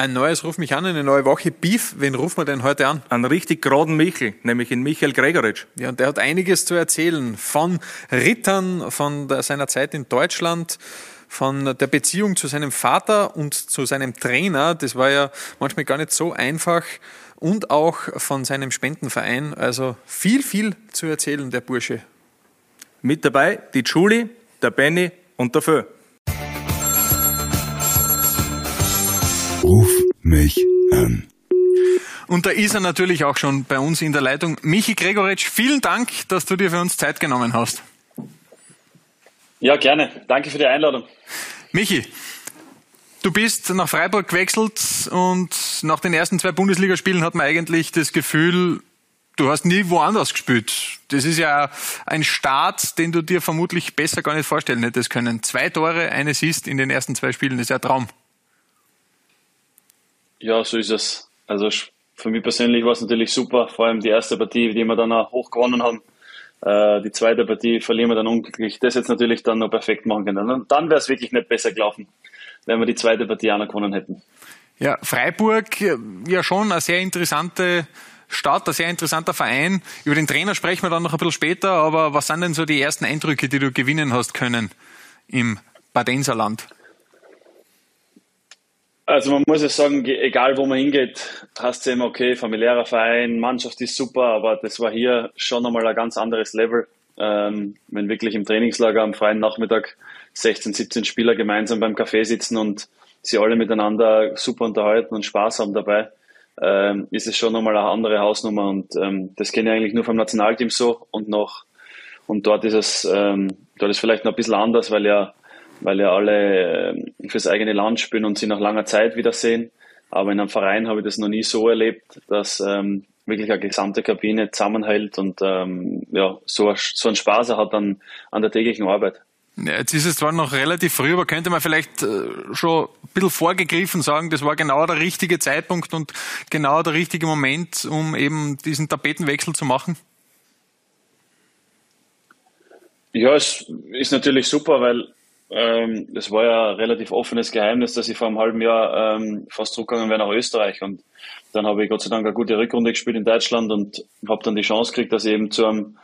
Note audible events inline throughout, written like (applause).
Ein neues Ruf mich an, eine neue Woche. Beef, wen rufen wir denn heute an? Einen richtig geraden Michel, nämlich in Michael Gregoritsch. Ja, und der hat einiges zu erzählen von Rittern, von der, seiner Zeit in Deutschland, von der Beziehung zu seinem Vater und zu seinem Trainer. Das war ja manchmal gar nicht so einfach. Und auch von seinem Spendenverein. Also viel, viel zu erzählen, der Bursche. Mit dabei die Julie, der Benny und der Föh. Ruf mich an. Und da ist er natürlich auch schon bei uns in der Leitung. Michi Gregoritsch, vielen Dank, dass du dir für uns Zeit genommen hast. Ja, gerne. Danke für die Einladung. Michi, du bist nach Freiburg gewechselt und nach den ersten zwei Bundesligaspielen hat man eigentlich das Gefühl, du hast nie woanders gespielt. Das ist ja ein Start, den du dir vermutlich besser gar nicht vorstellen hättest können. Zwei Tore, eine Assist in den ersten zwei Spielen, das ist ja ein Traum. Ja, so ist es. Also für mich persönlich war es natürlich super, vor allem die erste Partie, die wir dann auch hoch gewonnen haben. Äh, die zweite Partie verlieren wir dann unglücklich. Das jetzt natürlich dann noch perfekt machen können. Und dann wäre es wirklich nicht besser gelaufen, wenn wir die zweite Partie auch noch gewonnen hätten. Ja, Freiburg, ja schon eine sehr interessante Stadt, ein sehr interessanter Verein. Über den Trainer sprechen wir dann noch ein bisschen später, aber was sind denn so die ersten Eindrücke, die du gewinnen hast können im Badenserland? Also man muss ja sagen, egal wo man hingeht, hast du immer, okay, familiärer Verein, Mannschaft ist super, aber das war hier schon einmal ein ganz anderes Level. Ähm, wenn wirklich im Trainingslager am freien Nachmittag 16, 17 Spieler gemeinsam beim Café sitzen und sie alle miteinander super unterhalten und Spaß haben dabei, ähm, ist es schon nochmal eine andere Hausnummer und ähm, das kenne ich eigentlich nur vom Nationalteam so und noch und dort ist es, ähm, dort ist vielleicht noch ein bisschen anders, weil ja weil ja alle ähm, fürs eigene Land spielen und sie nach langer Zeit wiedersehen. Aber in einem Verein habe ich das noch nie so erlebt, dass ähm, wirklich eine gesamte Kabine zusammenhält und ähm, ja, so, so einen Spaß hat an, an der täglichen Arbeit. Ja, jetzt ist es zwar noch relativ früh, aber könnte man vielleicht äh, schon ein bisschen vorgegriffen sagen, das war genau der richtige Zeitpunkt und genau der richtige Moment, um eben diesen Tapetenwechsel zu machen? Ja, es ist natürlich super, weil ähm, das war ja relativ offenes Geheimnis, dass ich vor einem halben Jahr ähm, fast zurückgegangen wäre nach Österreich. Und dann habe ich Gott sei Dank eine gute Rückrunde gespielt in Deutschland und habe dann die Chance gekriegt, dass ich eben zu, einem,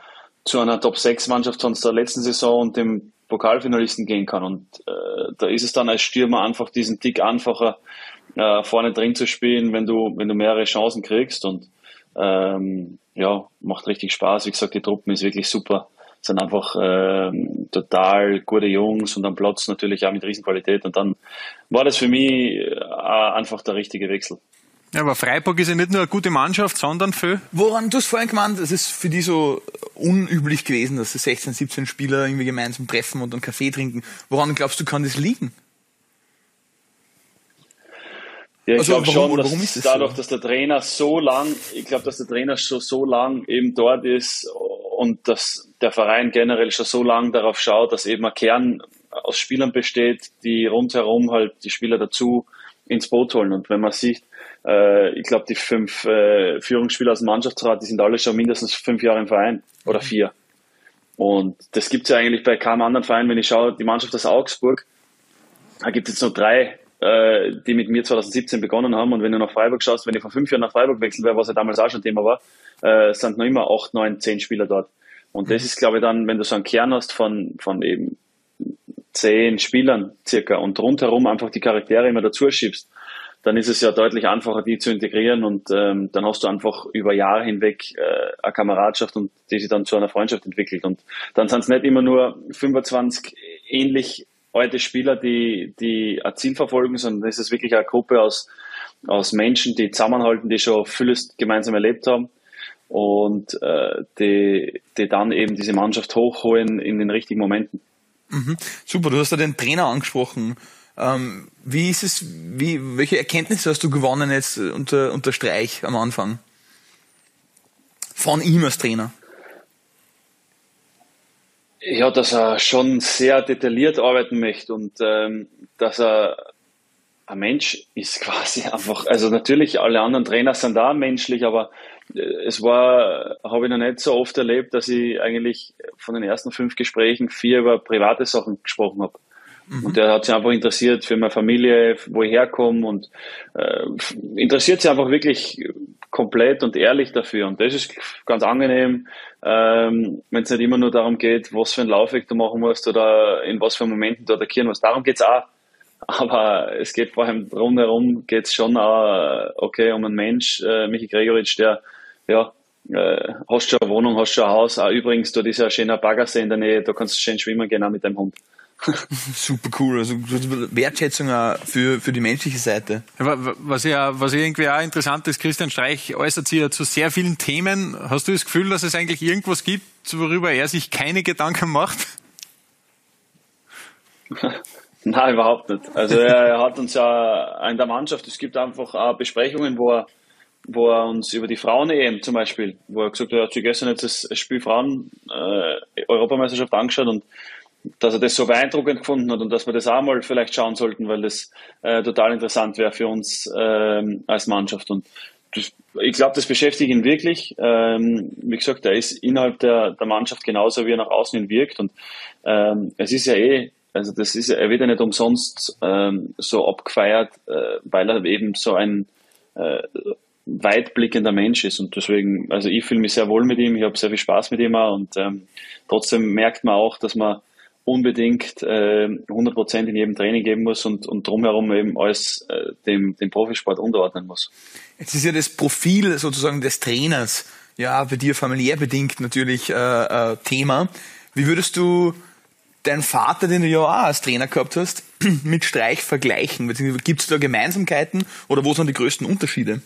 zu einer Top-6-Mannschaft von der letzten Saison und dem Pokalfinalisten gehen kann. Und äh, da ist es dann als Stürmer einfach diesen Tick einfacher, äh, vorne drin zu spielen, wenn du, wenn du mehrere Chancen kriegst. Und ähm, ja, macht richtig Spaß. Wie gesagt, die Truppen ist wirklich super sind einfach äh, total gute Jungs und am Platz natürlich auch mit Riesenqualität. Und dann war das für mich äh, einfach der richtige Wechsel. Ja, aber Freiburg ist ja nicht nur eine gute Mannschaft, sondern für. Woran, du hast vorhin gemeint, es ist für die so unüblich gewesen, dass sie 16, 17 Spieler irgendwie gemeinsam treffen und einen Kaffee trinken. Woran glaubst du, kann das liegen? Ja, ich also, glaube schon, dass das dadurch, so? dass der Trainer so lang, ich glaube, dass der Trainer schon so lang eben dort ist und dass der Verein generell schon so lange darauf schaut, dass eben ein Kern aus Spielern besteht, die rundherum halt die Spieler dazu ins Boot holen. Und wenn man sieht, äh, ich glaube, die fünf äh, Führungsspieler aus dem Mannschaftsrat, die sind alle schon mindestens fünf Jahre im Verein oder vier. Und das gibt es ja eigentlich bei keinem anderen Verein. Wenn ich schaue, die Mannschaft aus Augsburg, da gibt es jetzt nur drei, äh, die mit mir 2017 begonnen haben. Und wenn du nach Freiburg schaust, wenn ich von fünf Jahren nach Freiburg wechseln wäre, was ja damals auch schon Thema war, äh, sind noch immer acht, neun, zehn Spieler dort. Und das ist, glaube ich, dann, wenn du so einen Kern hast von, von eben zehn Spielern circa und rundherum einfach die Charaktere immer dazu schiebst, dann ist es ja deutlich einfacher, die zu integrieren und ähm, dann hast du einfach über Jahre hinweg äh, eine Kameradschaft und die sich dann zu einer Freundschaft entwickelt. Und dann sind es nicht immer nur 25 ähnlich alte Spieler, die, die ein Ziel verfolgen, sondern es ist wirklich eine Gruppe aus, aus Menschen, die zusammenhalten, die schon vieles gemeinsam erlebt haben und äh, die, die dann eben diese Mannschaft hochholen in den richtigen Momenten. Mhm. Super, du hast ja den Trainer angesprochen. Ähm, wie ist es, wie, welche Erkenntnisse hast du gewonnen jetzt unter, unter Streich am Anfang? Von ihm als Trainer? Ja, dass er schon sehr detailliert arbeiten möchte und ähm, dass er ein Mensch ist (laughs) quasi einfach. Also natürlich, alle anderen Trainer sind da menschlich, aber es war, habe ich noch nicht so oft erlebt, dass ich eigentlich von den ersten fünf Gesprächen vier über private Sachen gesprochen habe. Mhm. Und der hat sich einfach interessiert für meine Familie, wo ich herkomme und äh, interessiert sich einfach wirklich komplett und ehrlich dafür. Und das ist ganz angenehm, ähm, wenn es nicht immer nur darum geht, was für einen Laufweg du machen musst oder in was für Momenten du attackieren musst. Darum geht's auch. Aber es geht vor allem rundherum, geht's schon auch, okay, um einen Mensch, äh, Michi Gregoritsch, der, ja, äh, hast schon eine Wohnung, hast schon ein Haus. Auch übrigens, dort ist ja ein schöner Baggersee in der Nähe, da kannst du schön schwimmen gehen, auch mit deinem Hund. (laughs) Super cool, also Wertschätzung auch für, für die menschliche Seite. Was ja, was irgendwie auch interessant ist, Christian Streich äußert sich ja zu sehr vielen Themen. Hast du das Gefühl, dass es eigentlich irgendwas gibt, worüber er sich keine Gedanken macht? (laughs) Nein, überhaupt nicht. Also er hat uns ja in der Mannschaft, es gibt einfach auch Besprechungen, wo er, wo er uns über die Frauen-EM zum Beispiel, wo er gesagt hat, er hat sich gestern jetzt das Spiel Frauen-Europameisterschaft äh, angeschaut und dass er das so beeindruckend gefunden hat und dass wir das auch mal vielleicht schauen sollten, weil das äh, total interessant wäre für uns ähm, als Mannschaft. Und das, ich glaube, das beschäftigt ihn wirklich. Ähm, wie gesagt, er ist innerhalb der, der Mannschaft genauso, wie er nach außen hin wirkt. Und ähm, es ist ja eh, also das ist, er wird ja nicht umsonst ähm, so abgefeiert, äh, weil er eben so ein äh, weitblickender Mensch ist. Und deswegen, also ich fühle mich sehr wohl mit ihm, ich habe sehr viel Spaß mit ihm auch und ähm, trotzdem merkt man auch, dass man unbedingt äh, 100% in jedem Training geben muss und, und drumherum eben alles äh, dem, dem Profisport unterordnen muss. Jetzt ist ja das Profil sozusagen des Trainers ja bei dir familiär bedingt natürlich äh, äh, Thema. Wie würdest du deinen Vater, den du ja auch als Trainer gehabt hast, (clears throat) mit Streich vergleichen? Gibt es da Gemeinsamkeiten oder wo sind die größten Unterschiede?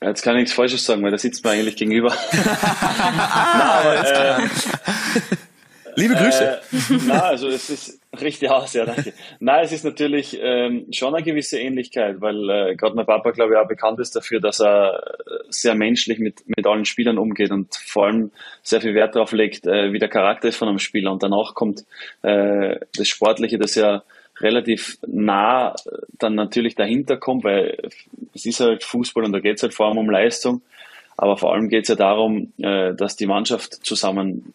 Jetzt kann ich nichts Falsches sagen, weil da sitzt man eigentlich gegenüber. ah, (laughs) (laughs) Nein, aber, äh, Liebe Grüße. Äh, na, also es ist richtig aus, ja, danke. Nein, es ist natürlich ähm, schon eine gewisse Ähnlichkeit, weil äh, gerade mein Papa, glaube ich, auch bekannt ist dafür, dass er sehr menschlich mit, mit allen Spielern umgeht und vor allem sehr viel Wert darauf legt, äh, wie der Charakter ist von einem Spieler. Und danach kommt äh, das Sportliche, das ja relativ nah dann natürlich dahinter kommt, weil es ist halt Fußball und da geht es halt vor allem um Leistung. Aber vor allem geht es ja darum, äh, dass die Mannschaft zusammen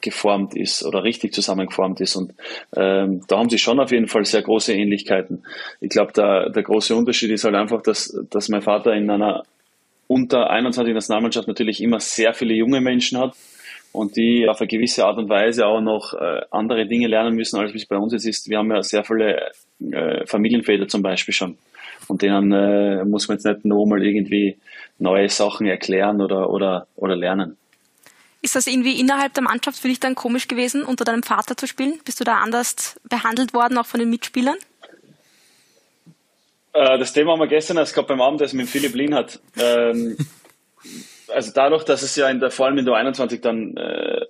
geformt ist oder richtig zusammengeformt ist. Und ähm, da haben sie schon auf jeden Fall sehr große Ähnlichkeiten. Ich glaube, der, der große Unterschied ist halt einfach, dass, dass mein Vater in einer unter 21 Nationalmannschaft natürlich immer sehr viele junge Menschen hat und die auf eine gewisse Art und Weise auch noch äh, andere Dinge lernen müssen, als es bei uns jetzt ist. Wir haben ja sehr viele äh, Familienväter zum Beispiel schon. Und denen äh, muss man jetzt nicht nur mal irgendwie neue Sachen erklären oder, oder, oder lernen. Ist das irgendwie innerhalb der Mannschaft für dich dann komisch gewesen, unter deinem Vater zu spielen? Bist du da anders behandelt worden, auch von den Mitspielern? Äh, das Thema haben wir gestern erst gehabt beim Abendessen mit Philipp Lienhardt. Ähm, (laughs) also dadurch, dass es ja in der, vor allem in der 21 dann äh,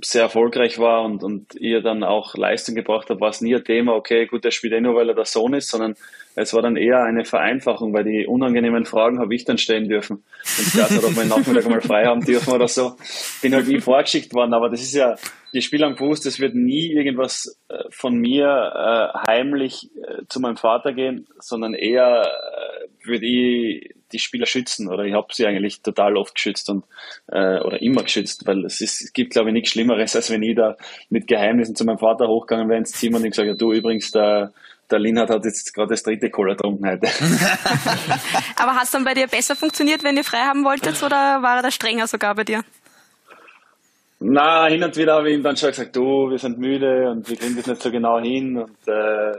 sehr erfolgreich war und, und ihr dann auch Leistung gebracht habt, war es nie ein Thema, okay, gut, der spielt eh nur, weil er der Sohn ist, sondern es war dann eher eine Vereinfachung, weil die unangenehmen Fragen habe ich dann stellen dürfen. Und ich weiß nicht, ob wir Nachmittag mal frei haben dürfen oder so. Bin halt nie vorgeschickt worden, aber das ist ja, die Spieler haben gewusst, es wird nie irgendwas äh, von mir äh, heimlich äh, zu meinem Vater gehen, sondern eher äh, würde ich die Spieler schützen oder ich habe sie eigentlich total oft geschützt und äh, oder immer geschützt, weil es, ist, es gibt glaube ich nichts Schlimmeres, als wenn ich da mit Geheimnissen zu meinem Vater hochgegangen wäre ins Zimmer und ich gesagt ja, du übrigens der der Linhard hat jetzt gerade das dritte Cola getrunken heute. (laughs) Aber hat es dann bei dir besser funktioniert, wenn ihr frei haben wolltet, oder war er da strenger sogar bei dir? Na, hin und wieder habe ich ihm dann schon gesagt, du, wir sind müde und wir kriegen das nicht so genau hin und äh,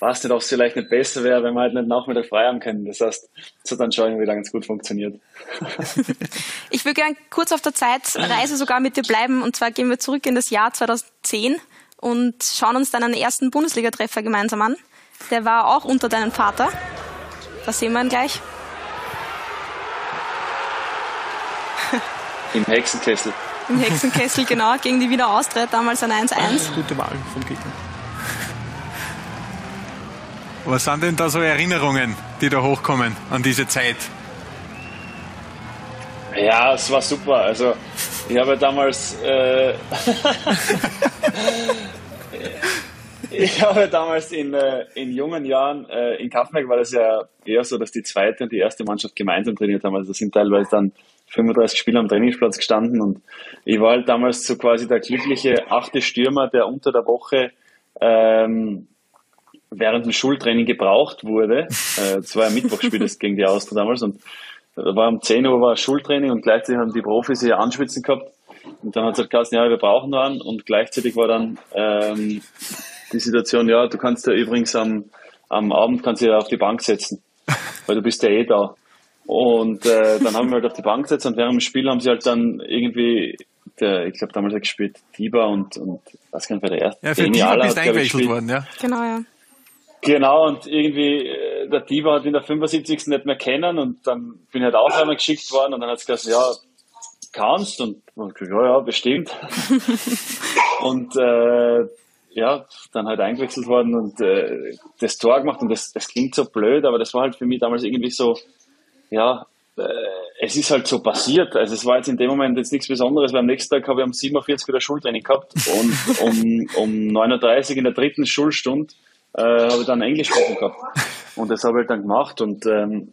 weiß nicht, ob es vielleicht nicht besser wäre, wenn wir halt nicht Nachmittag frei haben können. Das heißt, es hat dann schon wieder ganz gut funktioniert. (laughs) ich würde gerne kurz auf der Zeitreise sogar mit dir bleiben und zwar gehen wir zurück in das Jahr 2010 und schauen uns deinen ersten Bundesliga-Treffer gemeinsam an. Der war auch unter deinem Vater. Das sehen wir ihn gleich. Im Hexenkessel. Im Hexenkessel, genau, gegen die Wiener Austria, damals ein 1-1. Gute Wahl vom Gegner. Was sind denn da so Erinnerungen, die da hochkommen an diese Zeit? Ja, es war super. Also ich habe damals äh, (laughs) ich habe damals in, äh, in jungen Jahren äh, in Kaffenberg war das ja eher so, dass die zweite und die erste Mannschaft gemeinsam trainiert haben. Also da sind teilweise dann 35 Spieler am Trainingsplatz gestanden und ich war halt damals so quasi der glückliche achte Stürmer, der unter der Woche ähm, während dem Schultraining gebraucht wurde. (laughs) Äh, das war ein Mittwochsspiel das gegen die Austria damals und da war um 10 Uhr war Schultraining und gleichzeitig haben die Profis ihr Anschwitzen gehabt. Und dann hat es halt gesagt, ja, wir brauchen noch einen. Und gleichzeitig war dann ähm, die Situation, ja, du kannst ja übrigens am, am Abend kannst du ja auf die Bank setzen, weil du bist ja eh da. Und äh, dann haben wir halt auf die Bank gesetzt und während dem Spiel haben sie halt dann irgendwie, der, ich glaube damals hat gespielt Tiba und, und was kann wer der erste? Ja, für Tiba bist eingewechselt worden, ja. Genau, ja. Genau, und irgendwie, äh, der Diva hat in der 75. nicht mehr kennen und dann bin ich halt auch einmal geschickt worden und dann hat es gesagt, ja, kannst und, und ja, ja, bestimmt. (laughs) und äh, ja, dann halt eingewechselt worden und äh, das Tor gemacht und das, das klingt so blöd, aber das war halt für mich damals irgendwie so, ja, äh, es ist halt so passiert. Also es war jetzt in dem Moment jetzt nichts Besonderes, weil am nächsten Tag habe ich um 47 wieder Schultraining gehabt und um, um 9.30 Uhr in der dritten Schulstunde äh, habe ich dann Englisch gesprochen gehabt. Und das habe ich dann gemacht und ähm,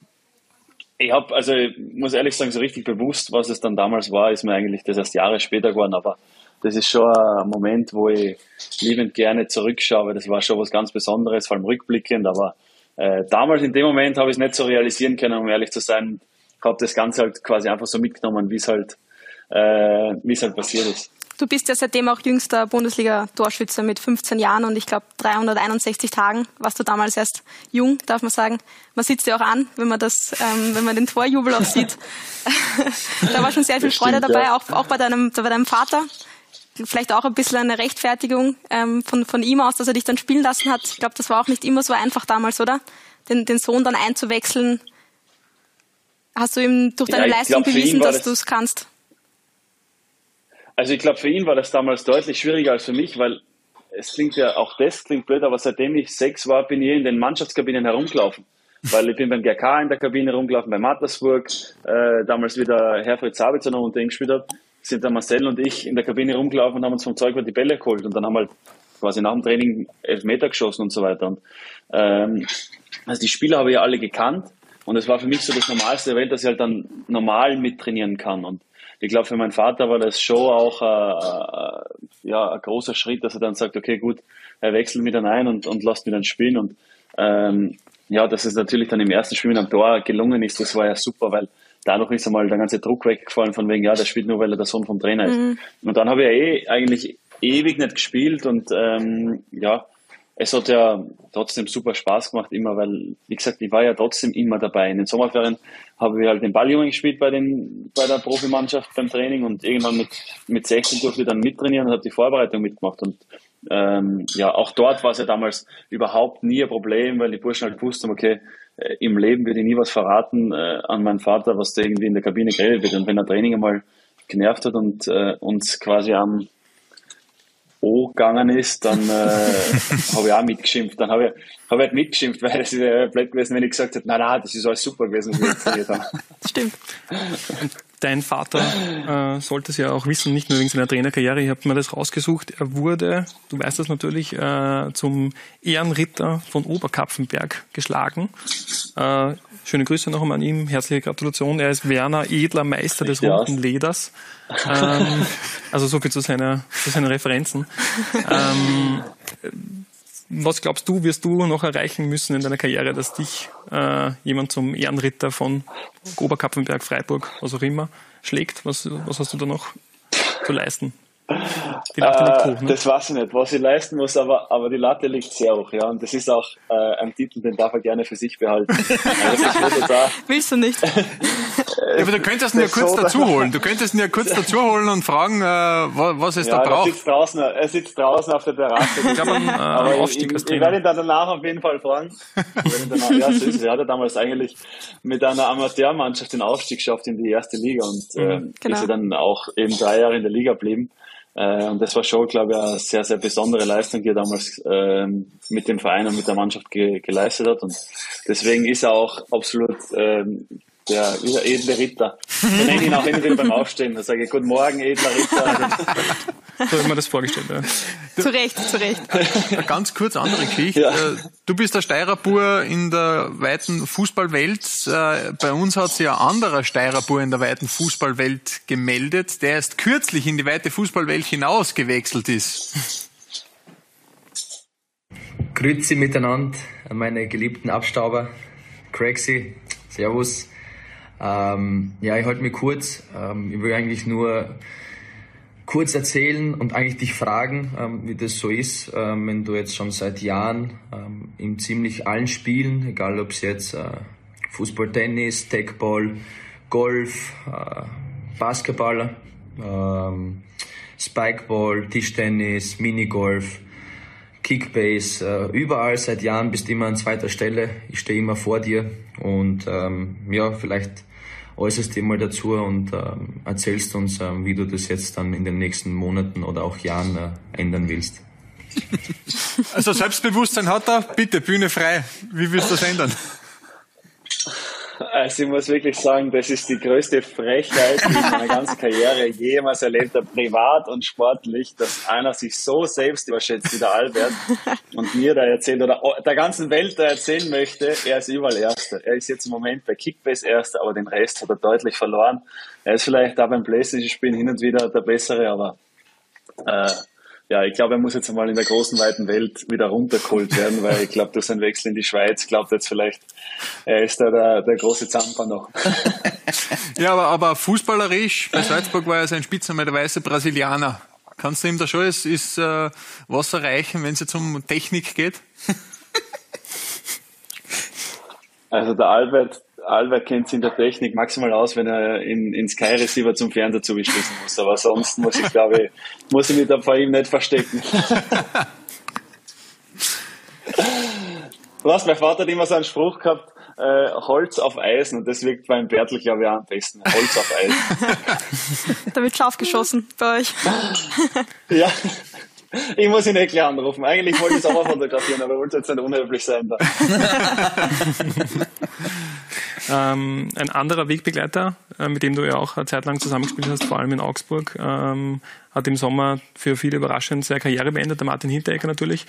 ich habe, also ich muss ehrlich sagen, so richtig bewusst, was es dann damals war, ist mir eigentlich das erst Jahre später geworden, aber das ist schon ein Moment, wo ich liebend gerne zurückschaue, das war schon was ganz Besonderes, vor allem rückblickend, aber äh, damals in dem Moment habe ich es nicht so realisieren können, um ehrlich zu sein, habe das Ganze halt quasi einfach so mitgenommen, wie es halt, äh, es halt passiert ist. Du bist ja seitdem auch jüngster Bundesliga-Torschütze mit 15 Jahren und ich glaube 361 Tagen. Warst du damals erst jung, darf man sagen. Man sieht es dir auch an, wenn man das, ähm, wenn man den Torjubel auch sieht. (laughs) da war schon sehr viel Freude stimmt, dabei, ja. auch, auch bei deinem, bei deinem Vater. Vielleicht auch ein bisschen eine Rechtfertigung ähm, von, von ihm aus, dass er dich dann spielen lassen hat. Ich glaube, das war auch nicht immer so einfach damals, oder? Den, den Sohn dann einzuwechseln. Hast du ihm durch deine ja, Leistung glaub, bewiesen, dass du es kannst? Also ich glaube, für ihn war das damals deutlich schwieriger als für mich, weil es klingt ja, auch das klingt blöd, aber seitdem ich sechs war, bin ich in den Mannschaftskabinen herumgelaufen. Weil ich bin beim GK in der Kabine rumgelaufen, bei Mattersburg, äh, damals wieder Herfried Sabitzer noch unter ihm gespielt hat, sind dann Marcel und ich in der Kabine rumgelaufen und haben uns vom Zeug die Bälle geholt und dann haben wir halt quasi nach dem Training elf Meter geschossen und so weiter. Und, ähm, also die Spieler habe ich ja alle gekannt und es war für mich so das Normalste der Welt, dass ich halt dann normal mittrainieren kann. Und ich glaube, für meinen Vater war das schon auch äh, äh, ja, ein großer Schritt, dass er dann sagt, okay, gut, er wechselt mich dann ein und, und lässt mich dann spielen. Und ähm, ja, dass es natürlich dann im ersten Spiel mit einem Tor gelungen ist, das war ja super, weil dadurch ist einmal der ganze Druck weggefallen von wegen, ja, der spielt nur, weil er der Sohn vom Trainer ist. Mhm. Und dann habe ich ja eh eigentlich ewig nicht gespielt und ähm, ja, es hat ja trotzdem super Spaß gemacht, immer, weil, wie gesagt, ich war ja trotzdem immer dabei. In den Sommerferien habe ich halt den Balljungen gespielt bei, den, bei der Profimannschaft beim Training und irgendwann mit, mit 16 durfte ich dann mittrainieren und habe die Vorbereitung mitgemacht. Und ähm, ja, auch dort war es ja damals überhaupt nie ein Problem, weil die Burschen halt wussten, okay, äh, im Leben würde ich nie was verraten äh, an meinen Vater, was da irgendwie in der Kabine geredet wird. Und wenn der Training einmal genervt hat und äh, uns quasi am O gegangen ist, dann äh, (laughs) habe ich auch mitgeschimpft. Dann habe ich, hab ich halt mitgeschimpft, weil es wäre blöd gewesen, wenn ich gesagt hätte, nein, nein, das ist alles super gewesen, was wir jetzt haben. Stimmt. (laughs) Dein Vater äh, sollte es ja auch wissen, nicht nur wegen seiner Trainerkarriere, ich habe mir das rausgesucht, er wurde, du weißt das natürlich, äh, zum Ehrenritter von Oberkapfenberg geschlagen. Äh, schöne Grüße noch einmal an ihm, herzliche Gratulation. Er ist Werner Edler Meister des runden Leders. Ähm, also so viel zu, seiner, zu seinen Referenzen. (laughs) Ähm, was glaubst du, wirst du noch erreichen müssen in deiner Karriere, dass dich äh, jemand zum Ehrenritter von Oberkapfenberg, Freiburg, was auch immer, schlägt? Was, was hast du da noch zu leisten? Die Latte liegt hoch, ne? Das weiß ich nicht, was ich leisten muss, aber, aber die Latte liegt sehr hoch, ja. Und das ist auch äh, ein Titel, den darf er gerne für sich behalten. (laughs) also Willst du nicht? (laughs) ja, aber du könntest ihn ja kurz so dazu holen. Du könntest ihn ja kurz (laughs) dazu holen und fragen, äh, was es ja, da braucht. Er sitzt, draußen, er sitzt draußen auf der Terrasse. Ich glaube, äh, (laughs) aber ich, ich, ich werde ihn dann danach auf jeden Fall fragen. Danach, ja, so ist. Er hat damals eigentlich mit einer Amateurmannschaft den Aufstieg geschafft in die erste Liga und äh, mhm, genau. ist er dann auch eben drei Jahre in der Liga geblieben. Äh, und das war schon, glaube ich, eine sehr, sehr besondere Leistung, die er damals ähm, mit dem Verein und mit der Mannschaft ge geleistet hat. Und deswegen ist er auch absolut ähm, der edle Ritter. Wir nennen ihn auch immer wieder beim Aufstehen. Da sage ich, guten Morgen, edler Ritter. (laughs) so habe ich mir das vorgestellt. Ja. Zu Recht, zu Recht. Eine ganz kurz andere Geschichte. Ja. Äh, du bist der Steirerbur in der weiten Fußballwelt. Äh, bei uns hat sich ein anderer Steirerbur in der weiten Fußballwelt gemeldet, der erst kürzlich in die weite Fußballwelt hinaus gewechselt ist. Grüezi miteinander, meine geliebten Abstauber. Craxy, Servus. Ähm, ja, ich halte mich kurz. Ähm, ich will eigentlich nur kurz erzählen und eigentlich dich fragen, ähm, wie das so ist, ähm, wenn du jetzt schon seit Jahren ähm, in ziemlich allen Spielen, egal ob es jetzt äh, Fußball, Tennis, Techball, Golf, äh, Basketball, ähm, Spikeball, Tischtennis, Minigolf, Kickbase, äh, überall seit Jahren bist immer an zweiter Stelle. Ich stehe immer vor dir und ähm, ja, vielleicht äußerst dir mal dazu und ähm, erzählst uns, ähm, wie du das jetzt dann in den nächsten Monaten oder auch Jahren äh, ändern willst. Also Selbstbewusstsein hat er, bitte Bühne frei. Wie willst du das ändern? Also ich muss wirklich sagen, das ist die größte Frechheit, die ich in meiner ganzen Karriere jemals erlebt habe, privat und sportlich, dass einer sich so selbst überschätzt wie der Albert und mir da erzählt oder der ganzen Welt da erzählen möchte, er ist überall Erster. Er ist jetzt im Moment bei Kickbase Erster, aber den Rest hat er deutlich verloren. Er ist vielleicht da beim Playstation-Spielen hin und wieder der Bessere, aber äh, ja, ich glaube, er muss jetzt einmal in der großen, weiten Welt wieder runtergeholt werden, weil ich glaube, durch seinen Wechsel in die Schweiz glaubt jetzt vielleicht, er ist da der, der große Zamper noch. ja, aber, aber fußballerisch, bei Salzburg war er sein Spitzname der weiße Brasilianer. Kannst du ihm da schon ist, ist, äh, was erreichen, wenn es jetzt um Technik geht? Also der Albert, Albert kennt sich in der Technik maximal aus, wenn er in, in Sky Receiver zum Fernseher zugeschließen muss. Aber sonst muss ich, glaube ich, muss ich mich da vor ihm nicht verstecken. (laughs) Was, mein Vater hat immer so einen Spruch gehabt, äh, Holz auf Eisen und das wirkt beim Bertel, glaube ich, auch am besten. Holz auf Eisen. (laughs) da wird scharf geschossen bei euch. (laughs) ja. Ich muss ihn nicht gleich anrufen. Eigentlich wollte ich es auch fotografieren, aber wollte jetzt nicht unhöflich sein. Da. Ähm, ein anderer Wegbegleiter, äh, mit dem du ja auch eine Zeit lang zusammengespielt hast, vor allem in Augsburg, ähm, hat im Sommer für viele überraschend seine Karriere beendet, der Martin Hinteregger natürlich.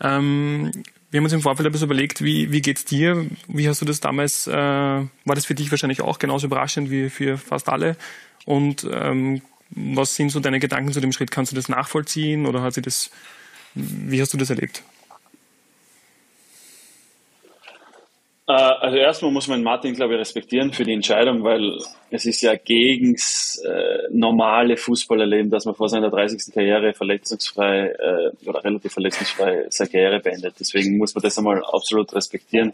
Ähm, wir haben uns im Vorfeld ein bisschen überlegt, wie, wie geht's dir? Wie hast du das damals, äh, war das für dich wahrscheinlich auch genauso überraschend wie für fast alle? Und ähm, was sind so deine Gedanken zu dem Schritt? Kannst du das nachvollziehen oder hat sie das, wie hast du das erlebt? Also erstmal muss man Martin, glaube ich, respektieren für die Entscheidung, weil es ist ja gegen das äh, normale Fußballerleben, dass man vor seiner 30. Karriere verletzungsfrei äh, oder relativ verletzungsfrei seine Karriere beendet. Deswegen muss man das einmal absolut respektieren.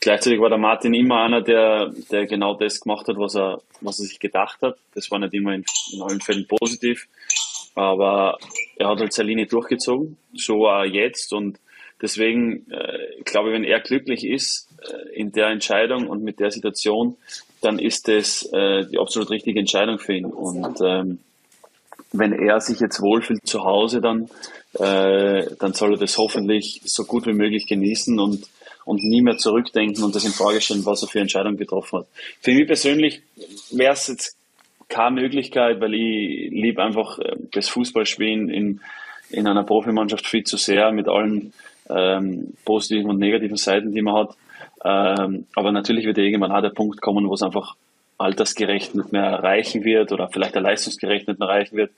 Gleichzeitig war der Martin immer einer, der, der genau das gemacht hat, was er, was er sich gedacht hat. Das war nicht immer in, in allen Fällen positiv, aber er hat halt seine Linie durchgezogen, so auch jetzt und deswegen äh, glaube ich, wenn er glücklich ist äh, in der Entscheidung und mit der Situation, dann ist das äh, die absolut richtige Entscheidung für ihn und ähm, wenn er sich jetzt wohlfühlt zu Hause, dann, äh, dann soll er das hoffentlich so gut wie möglich genießen und und nie mehr zurückdenken und das in Frage stellen, was er für Entscheidungen getroffen hat. Für mich persönlich wäre es jetzt keine Möglichkeit, weil ich liebe einfach äh, das Fußballspielen in, in einer Profimannschaft viel zu sehr mit allen ähm, positiven und negativen Seiten, die man hat. Ähm, aber natürlich wird irgendwann auch der Punkt kommen, wo es einfach altersgerecht nicht mehr erreichen wird oder vielleicht der leistungsgerecht nicht mehr erreichen wird.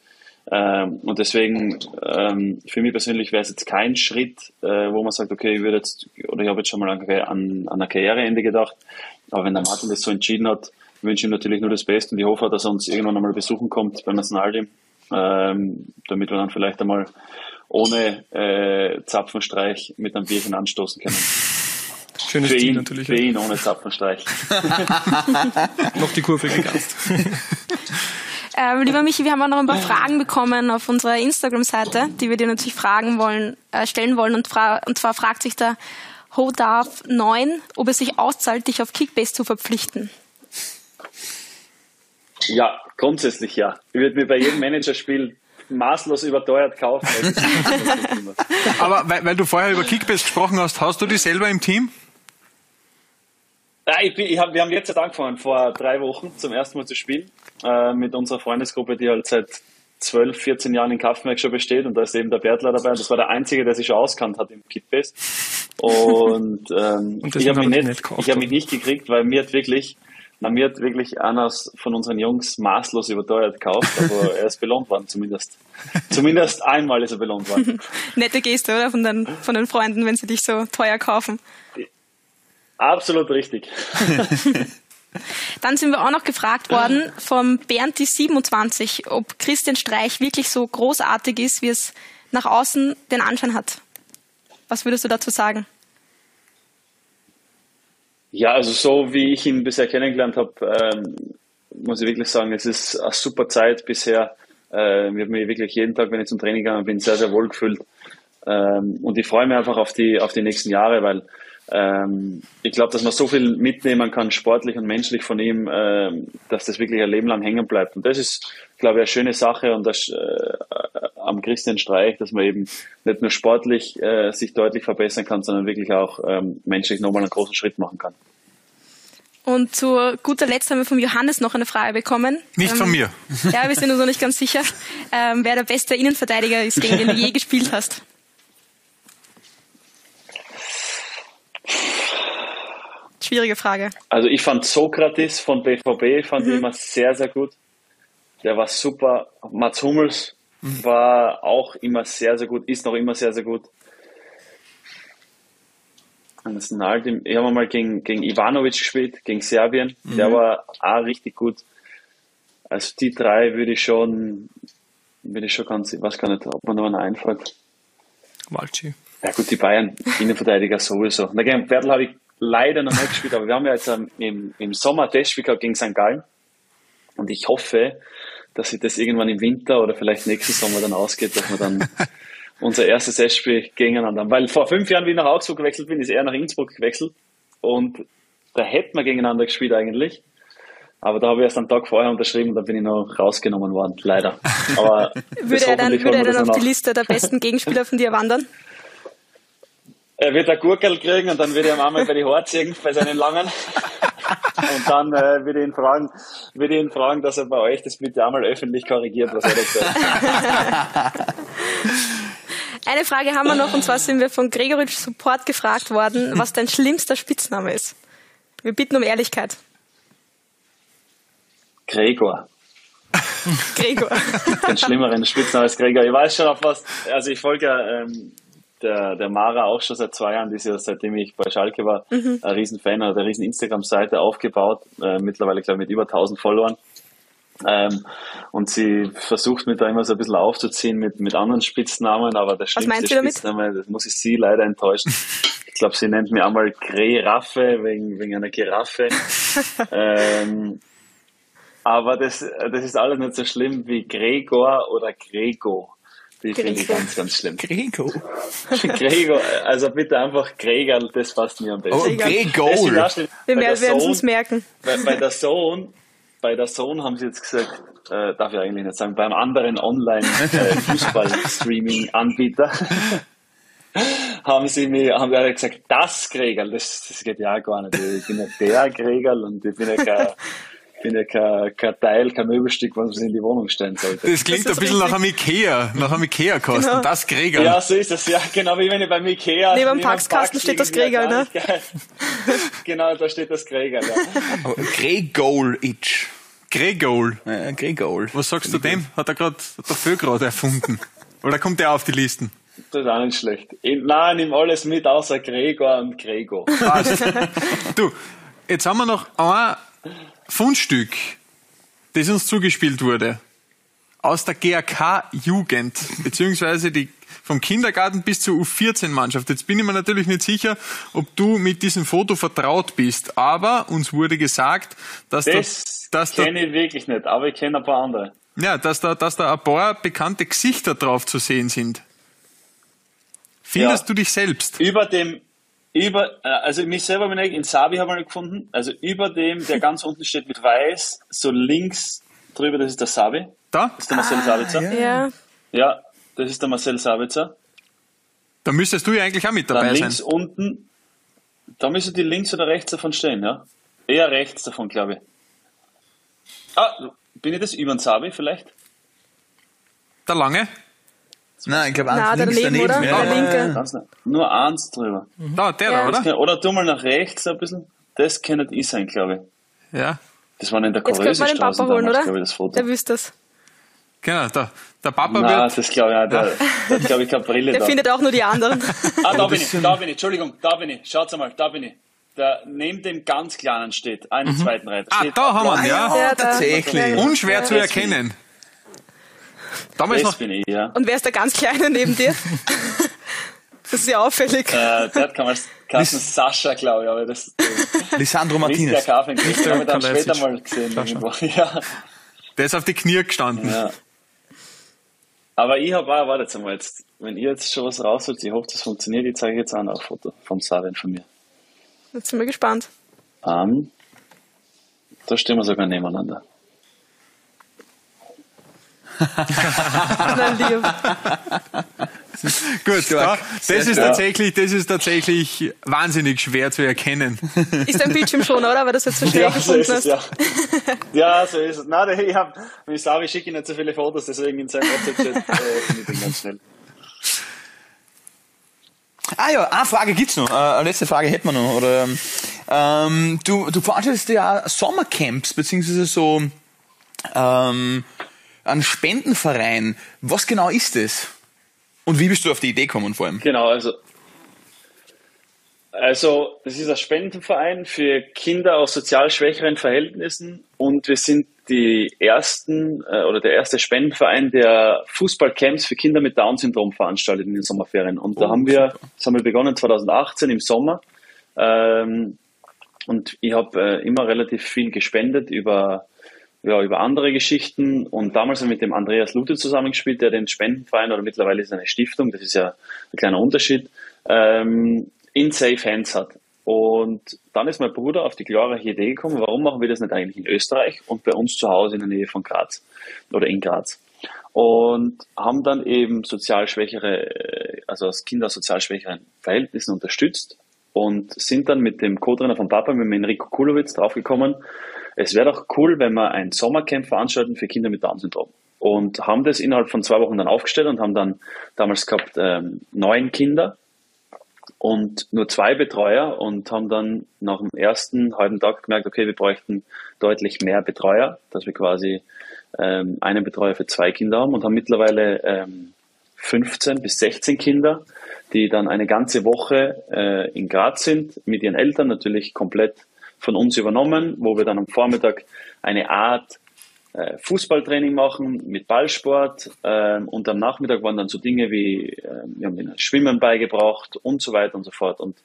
Ähm, und deswegen, ähm, für mich persönlich wäre es jetzt kein Schritt, äh, wo man sagt, okay, ich würde jetzt, oder ich habe jetzt schon mal an, an, an ein Karriereende gedacht. Aber wenn der Martin das so entschieden hat, wünsche ich ihm natürlich nur das Beste und ich hoffe, dass er uns irgendwann einmal besuchen kommt beim Nationalteam, ähm, damit wir dann vielleicht einmal ohne äh, Zapfenstreich mit einem Bierchen anstoßen können. (laughs) Schönes für Ziel ihn, natürlich. Für ihn ohne Zapfenstreich. (laughs) (laughs) Noch die Kurve gegast. Ähm, lieber Michi, wir haben auch noch ein paar Fragen bekommen auf unserer Instagram-Seite, die wir dir natürlich fragen wollen, äh, stellen wollen. Und, fra und zwar fragt sich der Hodarf9, ob es sich auszahlt, dich auf Kickbase zu verpflichten. Ja, grundsätzlich ja. Ich würde mir bei jedem Managerspiel maßlos überteuert kaufen. Aber weil, weil, du vorher über Kickbase gesprochen hast, hast du die selber im Team? Ja, ich bin, ich hab, wir haben jetzt angefangen, vor drei Wochen zum ersten Mal zu spielen äh, mit unserer Freundesgruppe, die halt seit 12, 14 Jahren in Kaffenberg schon besteht und da ist eben der Bertler dabei. Das war der Einzige, der sich schon auskannt hat im Kitbase. Und, ähm, und ich habe mich, nicht, ich hab mich nicht gekriegt, weil mir hat wirklich na, mir hat wirklich einer von unseren Jungs maßlos überteuert gekauft, aber (laughs) er ist belohnt worden, zumindest. zumindest einmal ist er belohnt worden. (laughs) Nette Geste, oder? Von den, von den Freunden, wenn sie dich so teuer kaufen. Absolut richtig. (laughs) Dann sind wir auch noch gefragt worden vom Bernd 27, ob Christian Streich wirklich so großartig ist, wie es nach außen den Anschein hat. Was würdest du dazu sagen? Ja, also so wie ich ihn bisher kennengelernt habe, ähm, muss ich wirklich sagen, es ist eine super Zeit bisher. Äh, ich habe mich wirklich jeden Tag, wenn ich zum Training gegangen bin, sehr, sehr wohl gefühlt. Ähm, und ich freue mich einfach auf die, auf die nächsten Jahre, weil ähm, ich glaube, dass man so viel mitnehmen kann, sportlich und menschlich von ihm, ähm, dass das wirklich ein Leben lang hängen bleibt. Und das ist, glaube ich, eine schöne Sache und das äh, am Christian Streich, dass man eben nicht nur sportlich äh, sich deutlich verbessern kann, sondern wirklich auch ähm, menschlich nochmal einen großen Schritt machen kann. Und zu guter Letzt haben wir vom Johannes noch eine Frage bekommen. Nicht ähm, von mir. (laughs) Ja, wir sind uns noch nicht ganz sicher, ähm, wer der beste Innenverteidiger ist, gegen den du je gespielt hast. Schwierige Frage. Also ich fand Sokrates von BVB fand mhm. ich immer sehr, sehr gut. Der war super. Mats Hummels. War auch immer sehr, sehr gut, ist noch immer sehr, sehr gut. Ansonsten halt, ich habe mal gegen, gegen Ivanovic gespielt, gegen Serbien. Mhm. Der war auch richtig gut. Also die drei würde ich schon, würde ich schon ganz, ich weiß gar nicht, ob man noch einen einfällt. Walci. Ja gut, die Bayern, Innenverteidiger sowieso. Na, gegen Bertel habe ich leider noch nicht gespielt, aber wir haben ja jetzt im, im Sommer Testspiel gehabt gegen St. Gallen. Und ich hoffe, dass sich das irgendwann im Winter oder vielleicht nächsten Sommer dann ausgeht, dass wir dann (laughs) unser erstes Testspiel gegeneinander haben. Weil vor fünf Jahren, wie ich nach Augsburg gewechselt bin, ist er nach Innsbruck gewechselt. Und da hätten wir gegeneinander gespielt eigentlich. Aber da habe ich erst einen Tag vorher unterschrieben und dann bin ich noch rausgenommen worden, leider. Aber (laughs) würde er dann, würde er dann auf die Liste der besten Gegenspieler von dir wandern? (laughs) er wird ein Gurkel kriegen und dann wird er ihm einmal bei die Haare ziehen, bei seinen langen. Und dann äh, würde ich ihn fragen, würde ich ihn fragen, dass er bei euch das bitte einmal öffentlich korrigiert, was er da gesagt hat. (laughs) Eine Frage haben wir noch, und zwar sind wir von Gregoritsch Support gefragt worden, was dein schlimmster Spitzname ist. Wir bitten um Ehrlichkeit. Gregor. Gregor. Den schlimmeren Spitznamen als Gregor. Ich weiß schon auf was, also ich folge ähm, der, der Mara auch schon seit zwei Jahren, die ist ja seitdem ich bei Schalke war, mhm. ein Riesenfan, hat eine riesen Instagram-Seite aufgebaut, äh, mittlerweile glaube ich mit über 1000 Followern. Ähm, und sie versucht mich da immer so ein bisschen aufzuziehen mit, mit anderen Spitznamen, aber der schlimmste Spitzname, das muss ich sie leider enttäuschen. Ich glaube, sie nennt mich einmal Grey-Raffe wegen, wegen einer Giraffe. (laughs) ähm, aber das, das ist alles nicht so schlimm wie Gregor oder Grego. Die finde ich ganz, ganz schlimm. Grego. (laughs) Grego, also bitte einfach Gregor, das passt mir am besten. Oh, Grego. Wir werden es uns merken. Bei, bei, der Sohn, bei der Sohn haben sie jetzt gesagt, äh, darf ich eigentlich nicht sagen, beim anderen Online-Fußball-Streaming-Anbieter (laughs) (laughs) haben sie mir, haben wir gesagt, das Gregor, das, das geht ja gar nicht. Ich bin ja der Gregor und ich bin ja kein bin ja kein, kein Teil, kein Möbelstück, was man in die Wohnung stellen sollte. Das klingt das ein bisschen richtig. nach einem Ikea, nach einem Ikea-Kasten, genau. das Gregel. Ja, so ist es, ja, genau wie wenn ich beim Ikea... Neben dem Packskasten steht das Gregel, ne? (laughs) genau, da steht das Gregel, ja. Gregol-Itch. Gregol. Ja, Gregol. Was sagst du dem? Hat er gerade, hat der Föhl gerade erfunden? Oder kommt der auf die Listen? Das ist auch nicht schlecht. Ich, nein, nimm alles mit, außer Gregor und Gregor. Du, jetzt haben wir noch ein Fundstück, das uns zugespielt wurde, aus der GAK-Jugend, beziehungsweise die vom Kindergarten bis zur U14-Mannschaft. Jetzt bin ich mir natürlich nicht sicher, ob du mit diesem Foto vertraut bist, aber uns wurde gesagt, dass das, da, dass kenne ich wirklich nicht, aber ich kenne ein paar andere. Ja, dass da, dass da ein paar bekannte Gesichter drauf zu sehen sind. Findest ja. du dich selbst? Über dem, über, äh, also mich selber bin ich in Sabi habe ich gefunden, also über dem, der (laughs) ganz unten steht mit weiß, so links drüber, das ist der Sabi. Da? Das ist der Marcel ah, Sabitzer. Ja. ja, das ist der Marcel Sabitzer. Da müsstest du ja eigentlich auch mit dabei Dann sein. links unten, da müsste die links oder rechts davon stehen, ja? Eher rechts davon, glaube ich. Ah, bin ich das über den Sabi vielleicht? Der Lange? Nein, ich glaube eins Na, links daneben, oder? Ja, der linke. Nur eins drüber. Mhm. Da, der ja. da, oder? Kann, oder tu mal nach rechts ein bisschen. Das könnte ich sein, glaube ich. Ja. Das war in der Jetzt könnte man den Papa holen, oder? Ich, das Foto. Der wüsste das. Genau, der, der Papa Nein, wird... das glaube ich auch. Der, der hat, glaube ich, keine Brille Der da. findet auch nur die anderen. (laughs) ah, da bin ich, da bin ich. Entschuldigung, da bin ich. Schaut mal, da bin ich. Der neben dem ganz Kleinen steht, einen mhm. zweiten Reiter. Ah, da haben wir ihn, ja. ja tatsächlich. Unschwer ja. zu erkennen. Damals das noch. Bin ich, ja. Und wer ist der ganz Kleine neben dir? (laughs) Das ist ja auffällig. Äh, der hat Carsten Sascha, glaube ich, aber das. Äh, Lisandro Martinez. Der ich habe dann später mal gesehen. (laughs) Ja. Der ist auf die Knie gestanden. Ja. Aber ich habe auch, wartet mal jetzt, wenn ihr jetzt schon was rausholt, ich hoffe, das funktioniert, ich zeige jetzt auch noch ein Foto vom Savin von mir. Jetzt sind wir gespannt. Um, da stehen wir sogar nebeneinander. Gut, da, das ist tatsächlich, das ist tatsächlich wahnsinnig schwer zu erkennen. Ist dein Bildschirm schon, oder? Weil das jetzt so schnell ja, gefunden so hast. Ja. ja, so ist es. Nein, ich habe, ich sage, ich schicke nicht so viele Fotos, deswegen in seinem WhatsApp-Chat äh, finde ich den ganz schnell. Ah ja, eine Frage gibt's noch. Äh, eine letzte Frage hätten wir noch. Oder, ähm, du, du veranstaltest ja Sommercamps, beziehungsweise so ähm, einen Spendenverein. Was genau ist das? Und wie bist du auf die Idee gekommen vor allem? Genau, also also, das ist ein Spendenverein für Kinder aus sozial schwächeren Verhältnissen und wir sind die ersten äh, oder der erste Spendenverein, der Fußballcamps für Kinder mit Down-Syndrom veranstaltet in den Sommerferien. Und oh, da haben wir, das haben wir begonnen 2018 im Sommer. Ähm, und ich habe äh, immer relativ viel gespendet über ja, über andere Geschichten. Und damals mit dem Andreas Lute zusammengespielt, der den Spendenverein oder mittlerweile ist eine Stiftung, das ist ja ein kleiner Unterschied, ähm, in Safe Hands hat. Und dann ist mein Bruder auf die glorreiche Idee gekommen, warum machen wir das nicht eigentlich in Österreich und bei uns zu Hause in der Nähe von Graz oder in Graz. Und haben dann eben sozial schwächere, also als Kinder aus sozial schwächeren Verhältnissen unterstützt und sind dann mit dem Co-Trainer von Papa, mit dem Enrico Kulowitz, draufgekommen, es wäre doch cool, wenn wir ein Sommercamp veranstalten für Kinder mit Down-Syndrom. Und haben das innerhalb von zwei Wochen dann aufgestellt und haben dann damals gehabt ähm, neun Kinder und nur zwei Betreuer und haben dann nach dem ersten halben Tag gemerkt, okay, wir bräuchten deutlich mehr Betreuer, dass wir quasi ähm, einen Betreuer für zwei Kinder haben und haben mittlerweile ähm, 15 bis 16 Kinder, die dann eine ganze Woche äh, in Graz sind, mit ihren Eltern natürlich komplett von uns übernommen, wo wir dann am Vormittag eine Art äh, Fußballtraining machen mit Ballsport ähm, und am Nachmittag waren dann so Dinge wie, äh, wir haben ihnen Schwimmen beigebracht und so weiter und so fort. Und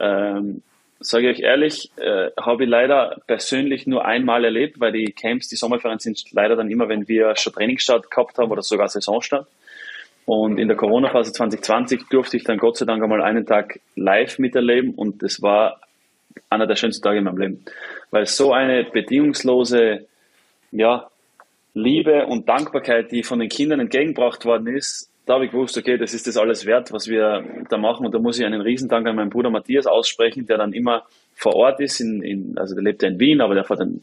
ähm, sage ich euch ehrlich, äh, habe ich leider persönlich nur einmal erlebt, weil die Camps, die Sommerferien sind leider dann immer, wenn wir schon Trainingsstart gehabt haben oder sogar Saisonstart. Und in der Corona-Phase 2020 durfte ich dann Gott sei Dank einmal einen Tag live miterleben und das war einer der schönsten Tage in meinem Leben. Weil so eine bedingungslose, ja, Liebe und Dankbarkeit, die von den Kindern entgegengebracht worden ist, da habe ich gewusst, okay, das ist das alles wert, was wir da machen. Und da muss ich einen Riesendank an meinen Bruder Matthias aussprechen, der dann immer vor Ort ist, in, in, also der lebt ja in Wien, aber der fährt dann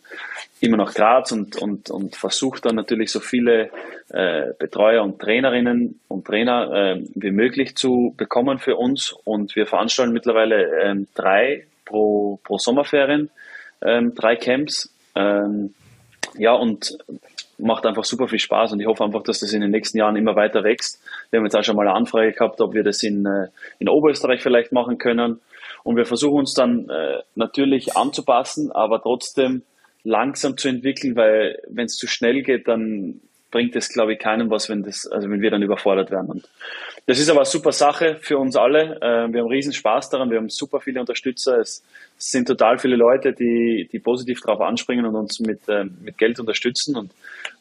immer nach Graz und, und, und versucht dann natürlich so viele äh, Betreuer und Trainerinnen und Trainer äh, wie möglich zu bekommen für uns. Und wir veranstalten mittlerweile ähm, drei pro, pro Sommerferien, ähm, drei Camps. Ähm, ja, und macht einfach super viel Spaß und ich hoffe einfach, dass das in den nächsten Jahren immer weiter wächst. Wir haben jetzt auch schon mal eine Anfrage gehabt, ob wir das in, äh, in Oberösterreich vielleicht machen können. Und wir versuchen uns dann äh, natürlich anzupassen, aber trotzdem langsam zu entwickeln, weil wenn es zu schnell geht, dann bringt es, glaube ich, keinem was, wenn das, also wenn wir dann überfordert werden. Und das ist aber eine super Sache für uns alle. Äh, wir haben riesen Spaß daran. Wir haben super viele Unterstützer. Es sind total viele Leute, die, die positiv darauf anspringen und uns mit, äh, mit Geld unterstützen. Und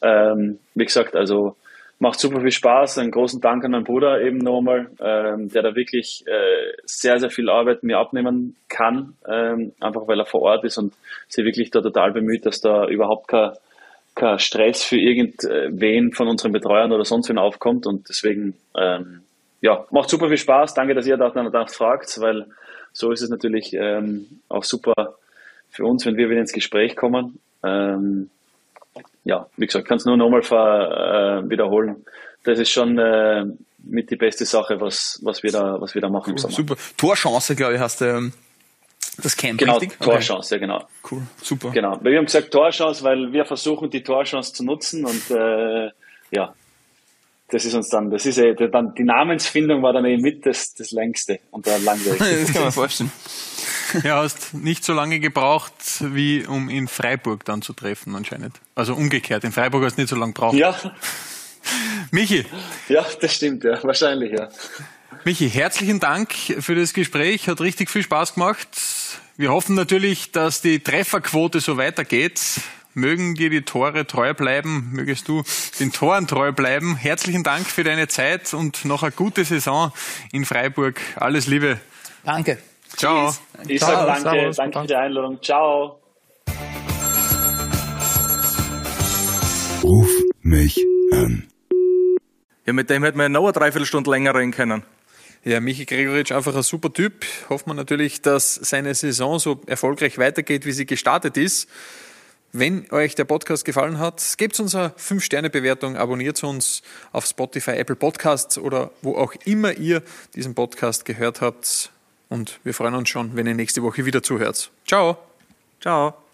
ähm, wie gesagt, also macht super viel Spaß. Einen großen Dank an meinen Bruder eben nochmal, ähm, der da wirklich äh, sehr, sehr viel Arbeit mir abnehmen kann, ähm, einfach weil er vor Ort ist und sich wirklich da total bemüht, dass da überhaupt kein kein Stress für irgendwen von unseren Betreuern oder sonst wen aufkommt und deswegen ähm, ja, macht super viel Spaß. Danke, dass ihr danach fragt, weil so ist es natürlich ähm, auch super für uns, wenn wir wieder ins Gespräch kommen. Ähm, ja, wie gesagt, kann es nur nochmal äh, wiederholen. Das ist schon äh, mit die beste Sache, was, was, wir, da, was wir da machen. Super. Torchance, glaube ich, hast du ähm, Das Camp, genau, richtig? Torchance, okay. ja genau. Cool, super. Genau, wir haben gesagt Torchance, weil wir versuchen die Torchance zu nutzen und äh, ja, das ist uns dann, das ist eh, dann, die Namensfindung war dann eben mit das, das längste und der (laughs) langwierigste. das kann man vorstellen. Ja, hast nicht so lange gebraucht, wie um in Freiburg dann zu treffen, anscheinend. Also umgekehrt, in Freiburg hast du nicht so lange gebraucht. Ja. (laughs) Michi. Ja, das stimmt, ja, wahrscheinlich, ja. Michi, herzlichen Dank für das Gespräch, hat richtig viel Spaß gemacht. Wir hoffen natürlich, dass die Trefferquote so weitergeht. Mögen dir die Tore treu bleiben, mögest du den Toren treu bleiben. Herzlichen Dank für deine Zeit und noch eine gute Saison in Freiburg. Alles Liebe. Danke. Ciao. Ich sage danke, danke für die Einladung. Ciao. Ruf mich an. Ja, mit dem hätten wir noch eine Dreiviertelstunde länger reden können. Ja, Michi Gregoritsch einfach ein super Typ. Hoffen wir natürlich, dass seine Saison so erfolgreich weitergeht, wie sie gestartet ist. Wenn euch der Podcast gefallen hat, gebt uns eine 5-Sterne-Bewertung, abonniert uns auf Spotify, Apple Podcasts oder wo auch immer ihr diesen Podcast gehört habt. Und wir freuen uns schon, wenn ihr nächste Woche wieder zuhört. Ciao. Ciao.